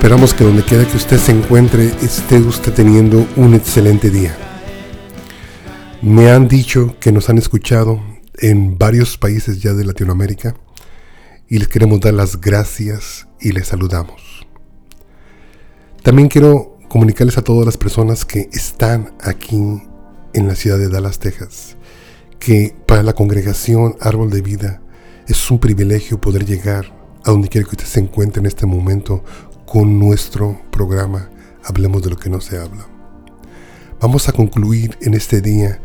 Esperamos que donde quiera que usted se encuentre esté usted teniendo un excelente día. Me han dicho que nos han escuchado en varios países ya de Latinoamérica y les queremos dar las gracias y les saludamos. También quiero comunicarles a todas las personas que están aquí en la ciudad de Dallas, Texas, que para la congregación Árbol de Vida es un privilegio poder llegar a donde quiera que usted se encuentre en este momento con nuestro programa Hablemos de lo que no se habla. Vamos a concluir en este día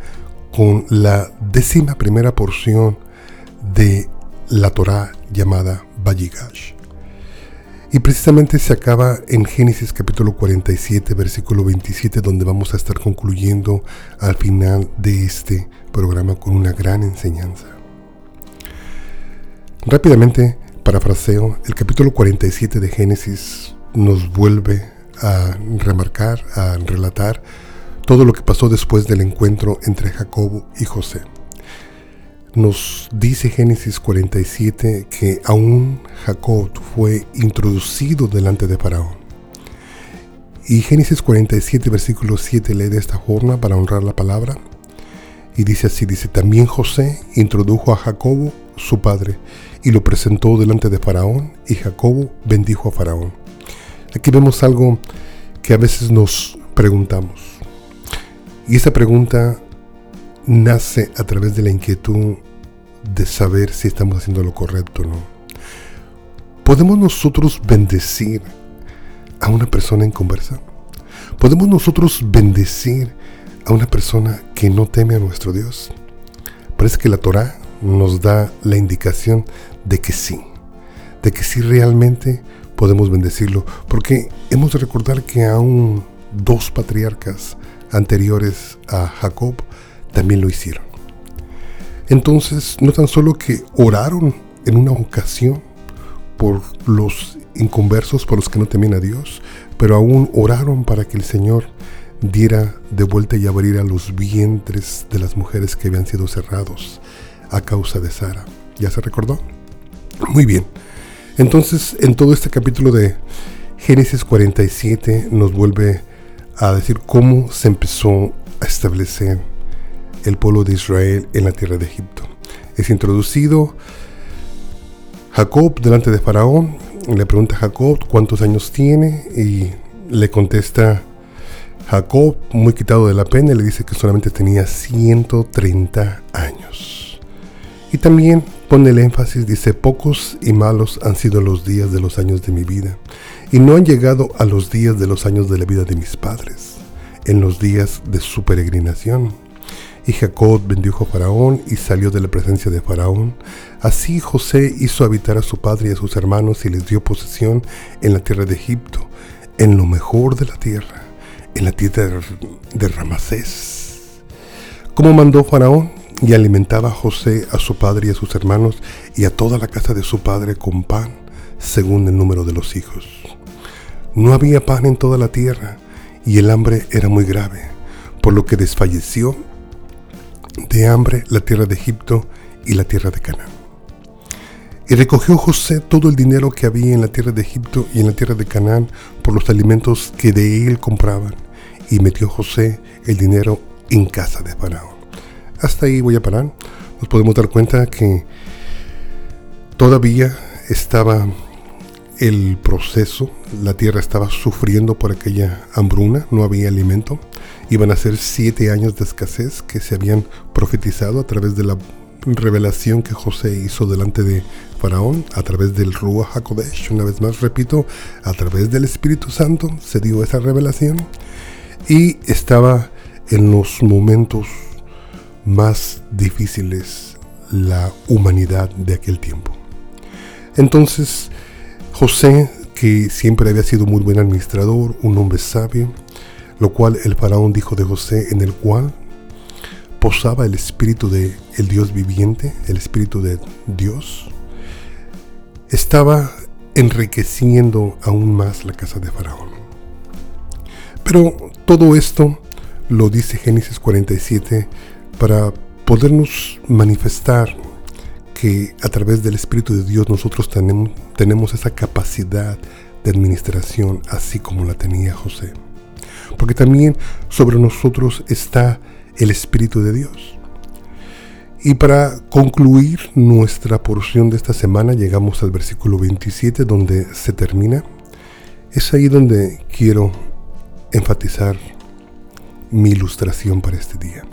con la décima primera porción de la Torá llamada Vayigash. Y precisamente se acaba en Génesis capítulo 47, versículo 27, donde vamos a estar concluyendo al final de este programa con una gran enseñanza. Rápidamente, parafraseo, el capítulo 47 de Génesis nos vuelve a remarcar, a relatar todo lo que pasó después del encuentro entre Jacobo y José. Nos dice Génesis 47 que aún Jacob fue introducido delante de Faraón. Y Génesis 47, versículo 7 lee de esta forma para honrar la palabra. Y dice así, dice, también José introdujo a Jacobo, su padre, y lo presentó delante de Faraón, y Jacobo bendijo a Faraón. Aquí vemos algo que a veces nos preguntamos. Y esa pregunta nace a través de la inquietud de saber si estamos haciendo lo correcto o no. ¿Podemos nosotros bendecir a una persona en conversa? ¿Podemos nosotros bendecir a una persona que no teme a nuestro Dios? Parece que la Torah nos da la indicación de que sí, de que sí realmente podemos bendecirlo, porque hemos de recordar que aún dos patriarcas anteriores a Jacob también lo hicieron. Entonces, no tan solo que oraron en una ocasión por los inconversos, por los que no temían a Dios, pero aún oraron para que el Señor diera de vuelta y abriera los vientres de las mujeres que habían sido cerrados a causa de Sara. ¿Ya se recordó? Muy bien. Entonces, en todo este capítulo de Génesis 47 nos vuelve a decir cómo se empezó a establecer el pueblo de Israel en la tierra de Egipto. Es introducido Jacob delante de Faraón, le pregunta a Jacob cuántos años tiene y le contesta Jacob, muy quitado de la pena, le dice que solamente tenía 130 años. Y también pone el énfasis, dice, pocos y malos han sido los días de los años de mi vida, y no han llegado a los días de los años de la vida de mis padres, en los días de su peregrinación y Jacob bendijo a Faraón y salió de la presencia de Faraón. Así José hizo habitar a su padre y a sus hermanos y les dio posesión en la tierra de Egipto, en lo mejor de la tierra, en la tierra de Ramasés. Como mandó Faraón, y alimentaba a José, a su padre y a sus hermanos, y a toda la casa de su padre con pan, según el número de los hijos. No había pan en toda la tierra, y el hambre era muy grave, por lo que desfalleció de hambre la tierra de Egipto y la tierra de Canaán. Y recogió José todo el dinero que había en la tierra de Egipto y en la tierra de Canaán por los alimentos que de él compraban, y metió José el dinero en casa de Faraón. Hasta ahí voy a parar. Nos podemos dar cuenta que todavía estaba el proceso, la tierra estaba sufriendo por aquella hambruna, no había alimento. Iban a ser siete años de escasez que se habían profetizado a través de la revelación que José hizo delante de Faraón, a través del Ruach HaKodesh. Una vez más, repito, a través del Espíritu Santo se dio esa revelación y estaba en los momentos más difíciles la humanidad de aquel tiempo. Entonces, José, que siempre había sido muy buen administrador, un hombre sabio, lo cual el faraón dijo de José, en el cual posaba el espíritu de el Dios viviente, el espíritu de Dios, estaba enriqueciendo aún más la casa de Faraón. Pero todo esto lo dice Génesis 47 para podernos manifestar que a través del Espíritu de Dios nosotros tenemos, esa capacidad de administración así como la tenía José. Porque también sobre nosotros está el Espíritu de Dios. Y para concluir nuestra porción de esta semana llegamos al versículo 27 donde se termina. Es ahí donde quiero enfatizar mi ilustración para este día.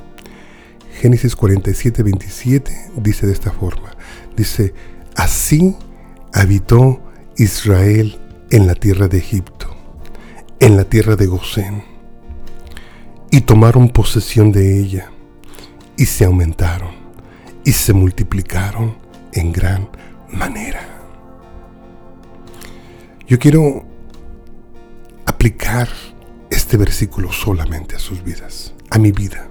Génesis 47, 27 dice de esta forma. Dice, así habitó Israel en la tierra de Egipto, en la tierra de Gosén, y tomaron posesión de ella, y se aumentaron, y se multiplicaron en gran manera. Yo quiero aplicar este versículo solamente a sus vidas, a mi vida.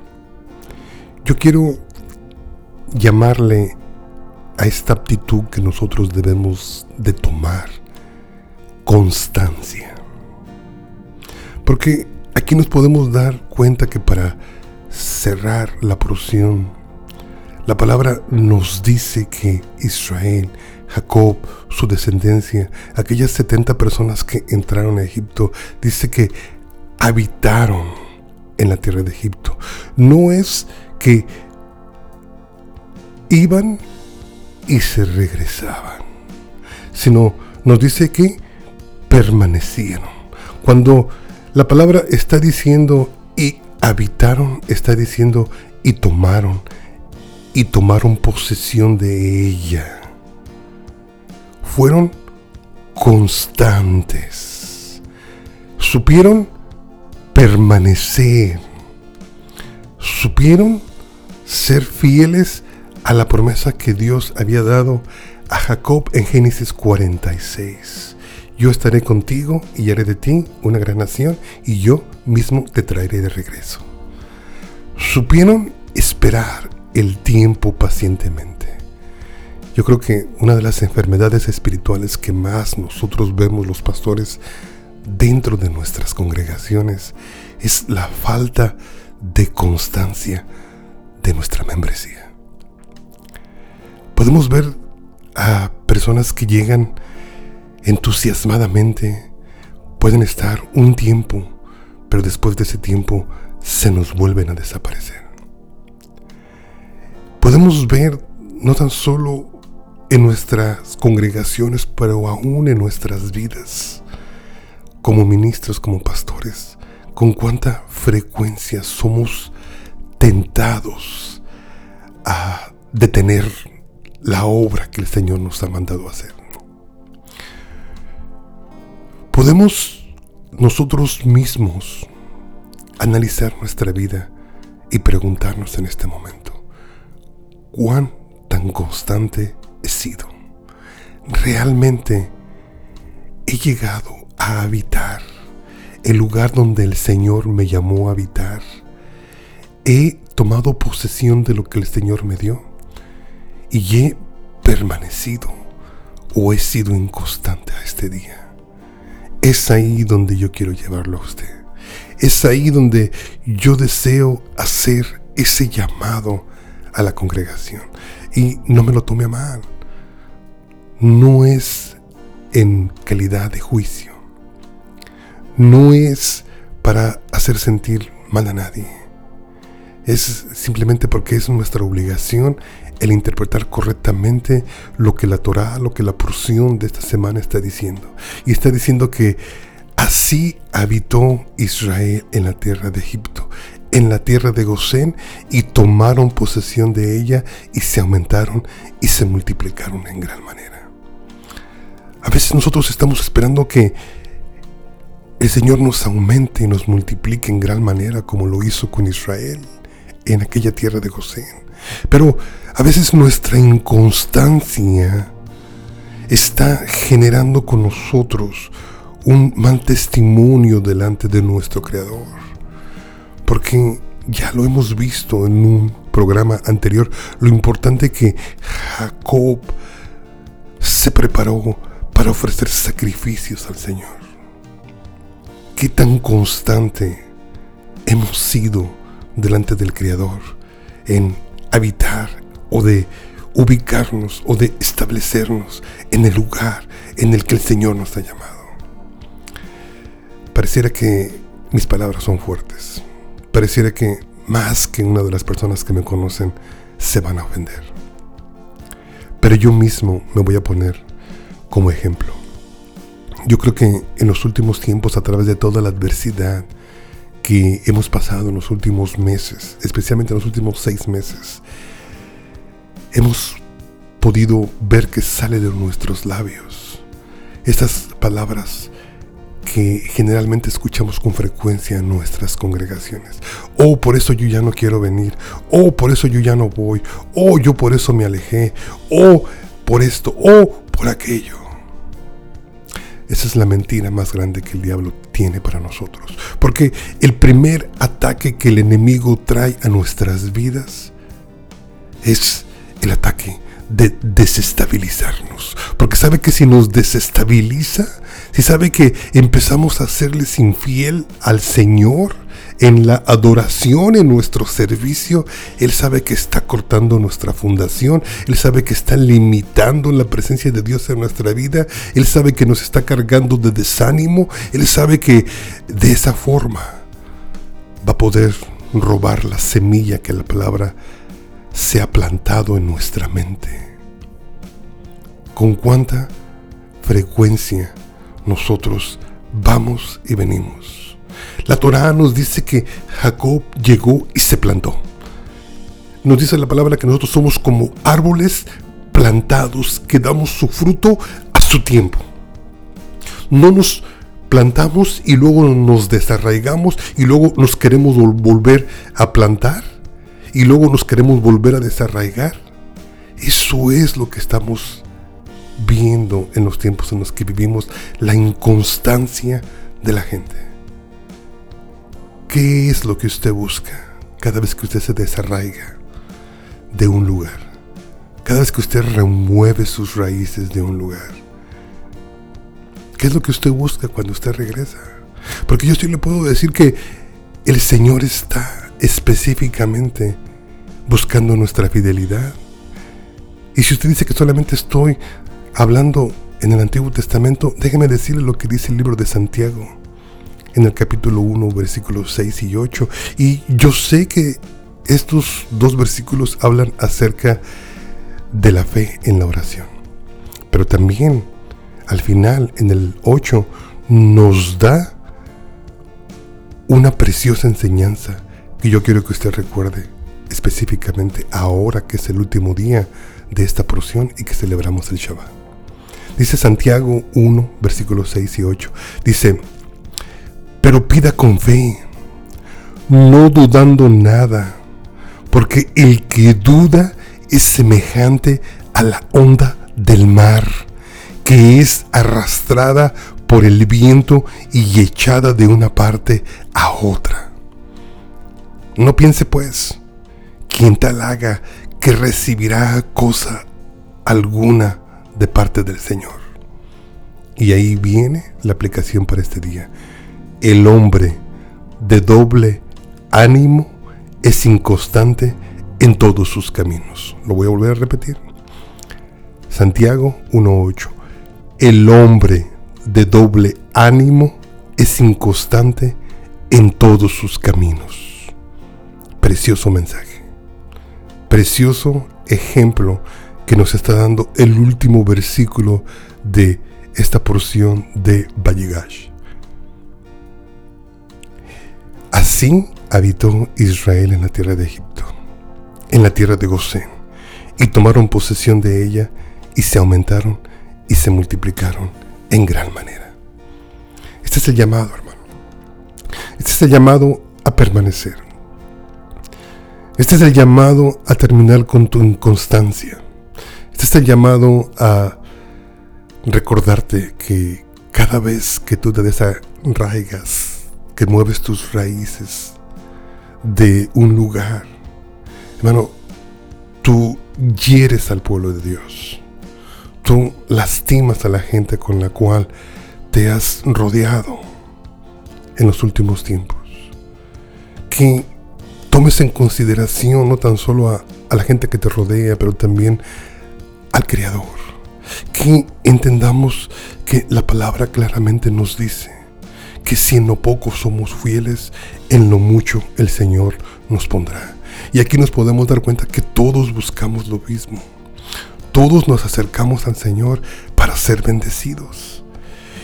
Yo quiero llamarle a esta aptitud que nosotros debemos de tomar constancia. Porque aquí nos podemos dar cuenta que para cerrar la porción, la palabra nos dice que Israel, Jacob, su descendencia, aquellas 70 personas que entraron a Egipto, dice que habitaron en la tierra de Egipto. No es que iban y se regresaban, sino nos dice que permanecieron. Cuando la palabra está diciendo y habitaron, está diciendo y tomaron, y tomaron posesión de ella. Fueron constantes. Supieron permanecer. Supieron ser fieles a la promesa que Dios había dado a Jacob en Génesis 46. Yo estaré contigo y haré de ti una gran nación y yo mismo te traeré de regreso. Supieron esperar el tiempo pacientemente. Yo creo que una de las enfermedades espirituales que más nosotros vemos los pastores dentro de nuestras congregaciones es la falta de constancia de nuestra membresía. Podemos ver a personas que llegan entusiasmadamente, pueden estar un tiempo, pero después de ese tiempo se nos vuelven a desaparecer. Podemos ver no tan solo en nuestras congregaciones, pero aún en nuestras vidas, como ministros, como pastores, con cuánta frecuencia somos tentados a detener la obra que el Señor nos ha mandado hacer. Podemos nosotros mismos analizar nuestra vida y preguntarnos en este momento, ¿cuán tan constante he sido? ¿Realmente he llegado a habitar el lugar donde el Señor me llamó a habitar? ¿He tomado posesión de lo que el Señor me dio? ¿Y he permanecido o he sido inconstante a este día? Es ahí donde yo quiero llevarlo a usted. Es ahí donde yo deseo hacer ese llamado a la congregación. Y no me lo tome a mal. No es en calidad de juicio. No es para hacer sentir mal a nadie. Es simplemente porque es nuestra obligación el interpretar correctamente lo que la Torah, lo que la porción de esta semana está diciendo. Y está diciendo que así habitó Israel en la tierra de Egipto, en la tierra de Gosén, y tomaron posesión de ella y se aumentaron y se multiplicaron en gran manera. A veces nosotros estamos esperando que el Señor nos aumente y nos multiplique en gran manera como lo hizo con Israel en aquella tierra de Gosén. Pero a veces nuestra inconstancia está generando con nosotros un mal testimonio delante de nuestro Creador. Porque ya lo hemos visto en un programa anterior, lo importante que Jacob se preparó para ofrecer sacrificios al Señor. Qué tan constante hemos sido delante del Creador en habitar o de ubicarnos o de establecernos en el lugar en el que el Señor nos ha llamado. pareciera que mis palabras son fuertes. Pareciera que más que una de las personas que me conocen se van a ofender. Pero yo mismo me voy a poner como ejemplo. Yo creo que en los últimos tiempos, a través de toda la adversidad que hemos pasado en los últimos meses, especialmente en los últimos seis meses, hemos podido ver que sale de nuestros labios estas palabras que generalmente escuchamos con frecuencia en nuestras congregaciones. Oh, por eso yo ya no quiero venir. Oh, por eso yo ya no voy. Oh, yo por eso me alejé. Oh, por esto. Oh, por aquello. Esa es la mentira más grande que el diablo tiene para nosotros. Porque el primer ataque que el enemigo trae a nuestras vidas es el ataque de desestabilizarnos. Porque sabe que si nos desestabiliza, si sabe que empezamos a serles infiel al Señor en la adoración, en nuestro servicio, Él sabe que está cortando nuestra fundación, Él sabe que está limitando la presencia de Dios en nuestra vida, Él sabe que nos está cargando de desánimo, Él sabe que de esa forma va a poder robar la semilla que la palabra se ha plantado en nuestra mente. Con cuánta frecuencia nosotros vamos y venimos. La Torá nos dice que Jacob llegó y se plantó. Nos dice la palabra que nosotros somos como árboles plantados que damos su fruto a su tiempo. No nos plantamos y luego nos desarraigamos y luego nos queremos volver a plantar y luego nos queremos volver a desarraigar. Eso es lo que estamos viendo en los tiempos en los que vivimos, la inconstancia de la gente. ¿Qué es lo que usted busca cada vez que usted se desarraiga de un lugar? Cada vez que usted remueve sus raíces de un lugar. ¿Qué es lo que usted busca cuando usted regresa? Porque yo sí le puedo decir que el Señor está específicamente buscando nuestra fidelidad. Y si usted dice que solamente estoy hablando en el Antiguo Testamento, déjeme decirle lo que dice el libro de Santiago, en el capítulo 1, versículos 6 y 8. Y yo sé que estos dos versículos hablan acerca de la fe en la oración. Pero también al final, en el 8, nos da una preciosa enseñanza que yo quiero que usted recuerde específicamente ahora que es el último día de esta porción y que celebramos el Shabbat. Dice Santiago 1, versículos 6 y 8. Dice, pero pida con fe, no dudando nada, porque el que duda es semejante a la onda del mar, que es arrastrada por el viento y echada de una parte a otra. No piense pues, quien tal haga que recibirá cosa alguna de parte del Señor. Y ahí viene la aplicación para este día. El hombre de doble ánimo es inconstante en todos sus caminos. Lo voy a volver a repetir. Santiago 1.8. El hombre de doble ánimo es inconstante en todos sus caminos precioso mensaje, precioso ejemplo que nos está dando el último versículo de esta porción de Vallegash. Así habitó Israel en la tierra de Egipto, en la tierra de Gosén, y tomaron posesión de ella y se aumentaron y se multiplicaron en gran manera. Este es el llamado, hermano. Este es el llamado a permanecer. Este es el llamado a terminar con tu inconstancia. Este es el llamado a recordarte que cada vez que tú te desarraigas, que mueves tus raíces de un lugar, hermano, tú hieres al pueblo de Dios. Tú lastimas a la gente con la cual te has rodeado en los últimos tiempos. Que tomes en consideración no tan solo a, la gente que te rodea, pero también al Creador. Que entendamos que la palabra claramente nos dice que si en lo poco somos fieles, en lo mucho el Señor nos pondrá. Y aquí nos podemos dar cuenta que todos buscamos lo mismo. Todos nos acercamos al Señor para ser bendecidos.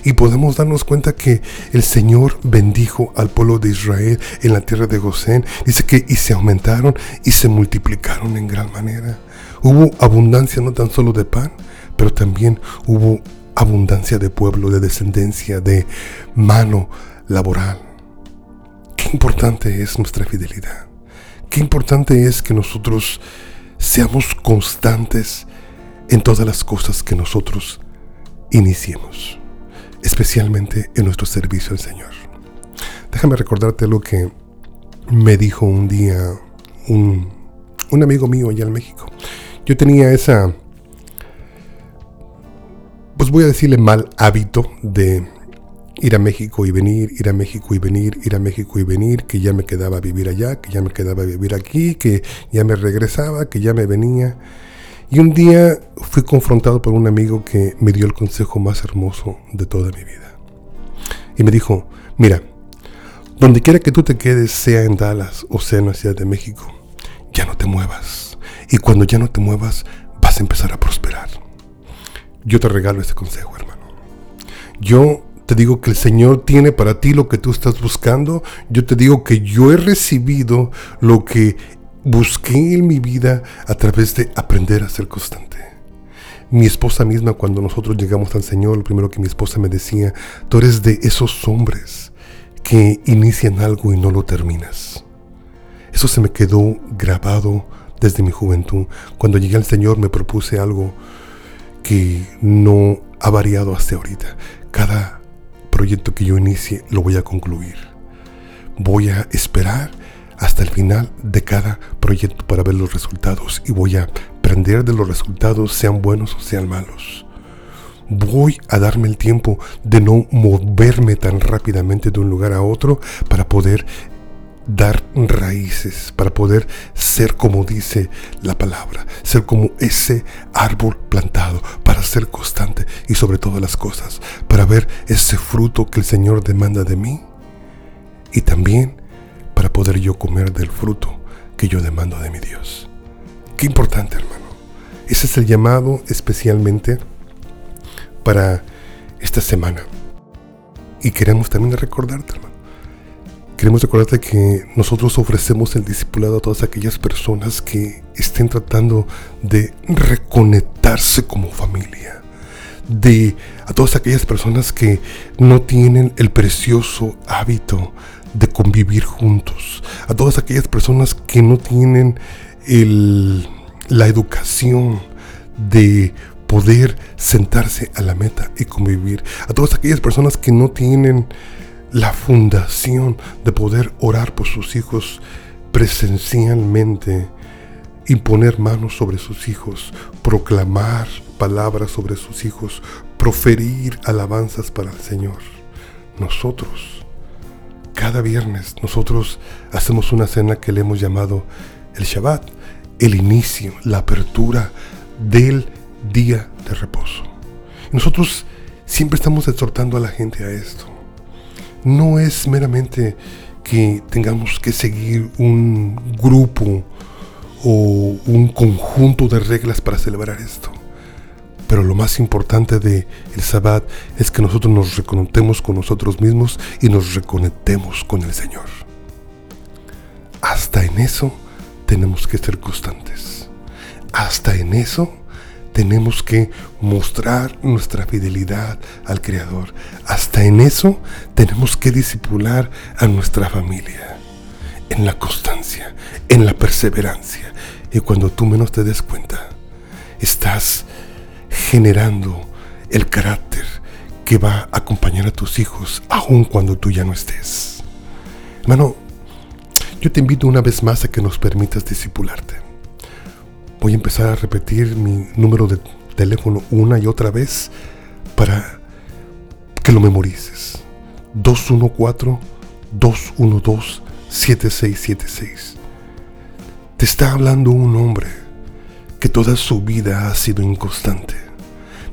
Y podemos darnos cuenta que el Señor bendijo al pueblo de Israel en la tierra de Gosén. Dice que y se aumentaron y se multiplicaron en gran manera. Hubo abundancia no tan solo de pan, pero también hubo abundancia de pueblo, de descendencia, de mano laboral. Qué importante es nuestra fidelidad. Qué importante es que nosotros seamos constantes en todas las cosas que nosotros iniciemos, especialmente en nuestro servicio al Señor. Déjame recordarte lo que me dijo un día un, un amigo mío allá en México. Yo tenía esa, pues voy a decirle mal hábito de ir a México y venir, ir a México y venir, ir a México y venir, que ya me quedaba a vivir allá, que ya me quedaba a vivir aquí, que ya me regresaba, que ya me venía. Y un día fui confrontado por un amigo que me dio el consejo más hermoso de toda mi vida. Y me dijo, mira, donde quiera que tú te quedes, sea en Dallas o sea en la Ciudad de México, ya no te muevas. Y cuando ya no te muevas, vas a empezar a prosperar. Yo te regalo ese consejo, hermano. Yo te digo que el Señor tiene para ti lo que tú estás buscando. Yo te digo que yo he recibido lo que busqué en mi vida a través de aprender a ser constante. Mi esposa misma, cuando nosotros llegamos al Señor, lo primero que mi esposa me decía, tú eres de esos hombres que inician algo y no lo terminas. Eso se me quedó grabado desde mi juventud. Cuando llegué al Señor me propuse algo que no ha variado hasta ahorita. Cada proyecto que yo inicie lo voy a concluir. Voy a esperar hasta el final de cada proyecto para ver los resultados y voy a aprender de los resultados, sean buenos o sean malos. Voy a darme el tiempo de no moverme tan rápidamente de un lugar a otro para poder dar raíces, para poder ser como dice la palabra, ser como ese árbol plantado, para ser constante y sobre todas las cosas, para ver ese fruto que el Señor demanda de mí y también para poder yo comer del fruto que yo demando de mi Dios. Qué importante, hermano. Ese es el llamado especialmente para esta semana. Y queremos también recordarte, hermano Queremos recordarte que nosotros ofrecemos el discipulado a todas aquellas personas que estén tratando de reconectarse como familia. De a todas aquellas personas que no tienen el precioso hábito de convivir juntos. A todas aquellas personas que no tienen la educación de poder sentarse a la meta y convivir. A todas aquellas personas que no tienen la fundación de poder orar por sus hijos presencialmente, imponer manos sobre sus hijos, proclamar palabras sobre sus hijos, proferir alabanzas para el Señor. Nosotros, cada viernes, nosotros hacemos una cena que le hemos llamado el Shabbat, el inicio, la apertura del día de reposo. nosotros siempre estamos exhortando a la gente a esto no es meramente que tengamos que seguir un grupo o un conjunto de reglas para celebrar esto. Pero lo más importante de el Sabbat es que nosotros nos reconectemos con nosotros mismos y nos reconectemos con el Señor. Hasta en eso tenemos que ser constantes. Hasta en eso tenemos que mostrar nuestra fidelidad al Creador. Hasta en eso tenemos que disipular a nuestra familia. En la constancia, en la perseverancia. Y cuando tú menos te des cuenta, estás generando el carácter que va a acompañar a tus hijos aun cuando tú ya no estés. Hermano, yo te invito una vez más a que nos permitas discipularte voy a empezar a repetir mi número de teléfono una y otra vez para que lo memorices. 214-212-7676. Te está hablando un hombre que toda su vida ha sido inconstante.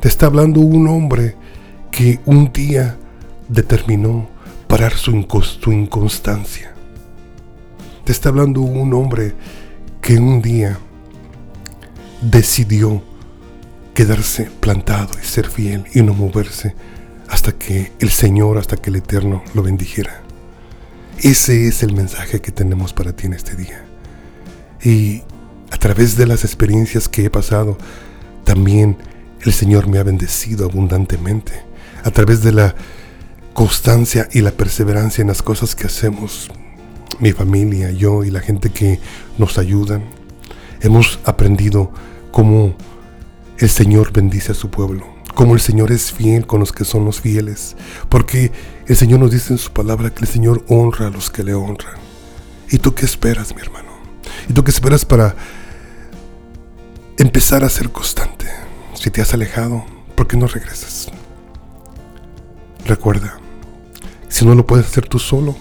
Te está hablando un hombre que un día determinó parar su, inconstancia. Te está hablando un hombre que un día decidió quedarse plantado y ser fiel y no moverse hasta que el Señor, hasta que el Eterno lo bendijera. Ese es el mensaje que tenemos para ti en este día. Y a través de las experiencias que he pasado, también el Señor me ha bendecido abundantemente. A través de la constancia y la perseverancia en las cosas que hacemos, mi familia, yo y la gente que nos ayudan, hemos aprendido cómo el Señor bendice a su pueblo, cómo el Señor es fiel con los que son los fieles, porque el Señor nos dice en su palabra que el Señor honra a los que le honran. ¿Y tú qué esperas, mi hermano? ¿Y tú qué esperas para empezar a ser constante? Si te has alejado, ¿por qué no regresas? Recuerda, si no lo puedes hacer tú solo,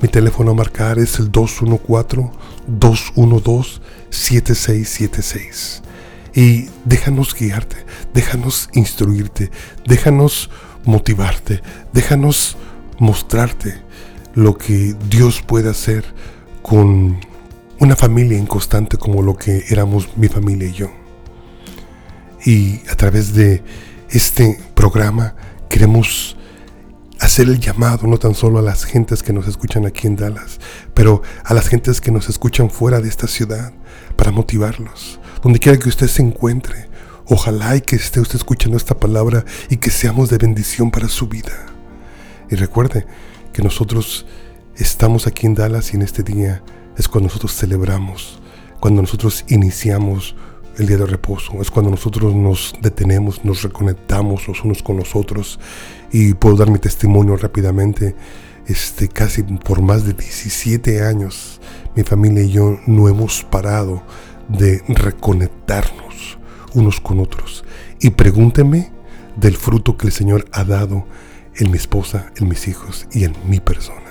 mi teléfono a marcar es el 214-212-7676. Y déjanos guiarte, déjanos instruirte, déjanos motivarte, déjanos mostrarte lo que Dios puede hacer con una familia inconstante como lo que éramos mi familia y yo. Y a través de este programa queremos hacer el llamado no tan solo a las gentes que nos escuchan aquí en Dallas, pero a las gentes que nos escuchan fuera de esta ciudad para motivarlos. Donde quiera que usted se encuentre, ojalá y que esté usted escuchando esta palabra y que seamos de bendición para su vida. Y recuerde que nosotros estamos aquí en Dallas y en este día es cuando nosotros celebramos, cuando nosotros iniciamos el día de reposo, es cuando nosotros nos detenemos, nos reconectamos los unos con los otros y puedo dar mi testimonio rápidamente. Este, casi por más de 17 años, mi familia y yo no hemos parado de reconectarnos unos con otros. Y pregúnteme del fruto que el Señor ha dado en mi esposa, en mis hijos y en mi persona.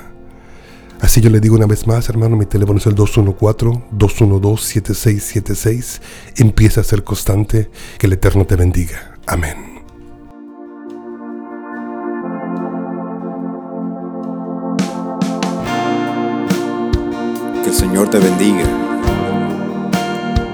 Así yo le digo una vez más, hermano, mi teléfono es el 214-212-7676. Empieza a ser constante. Que el Eterno te bendiga. Amén. Que el Señor te bendiga.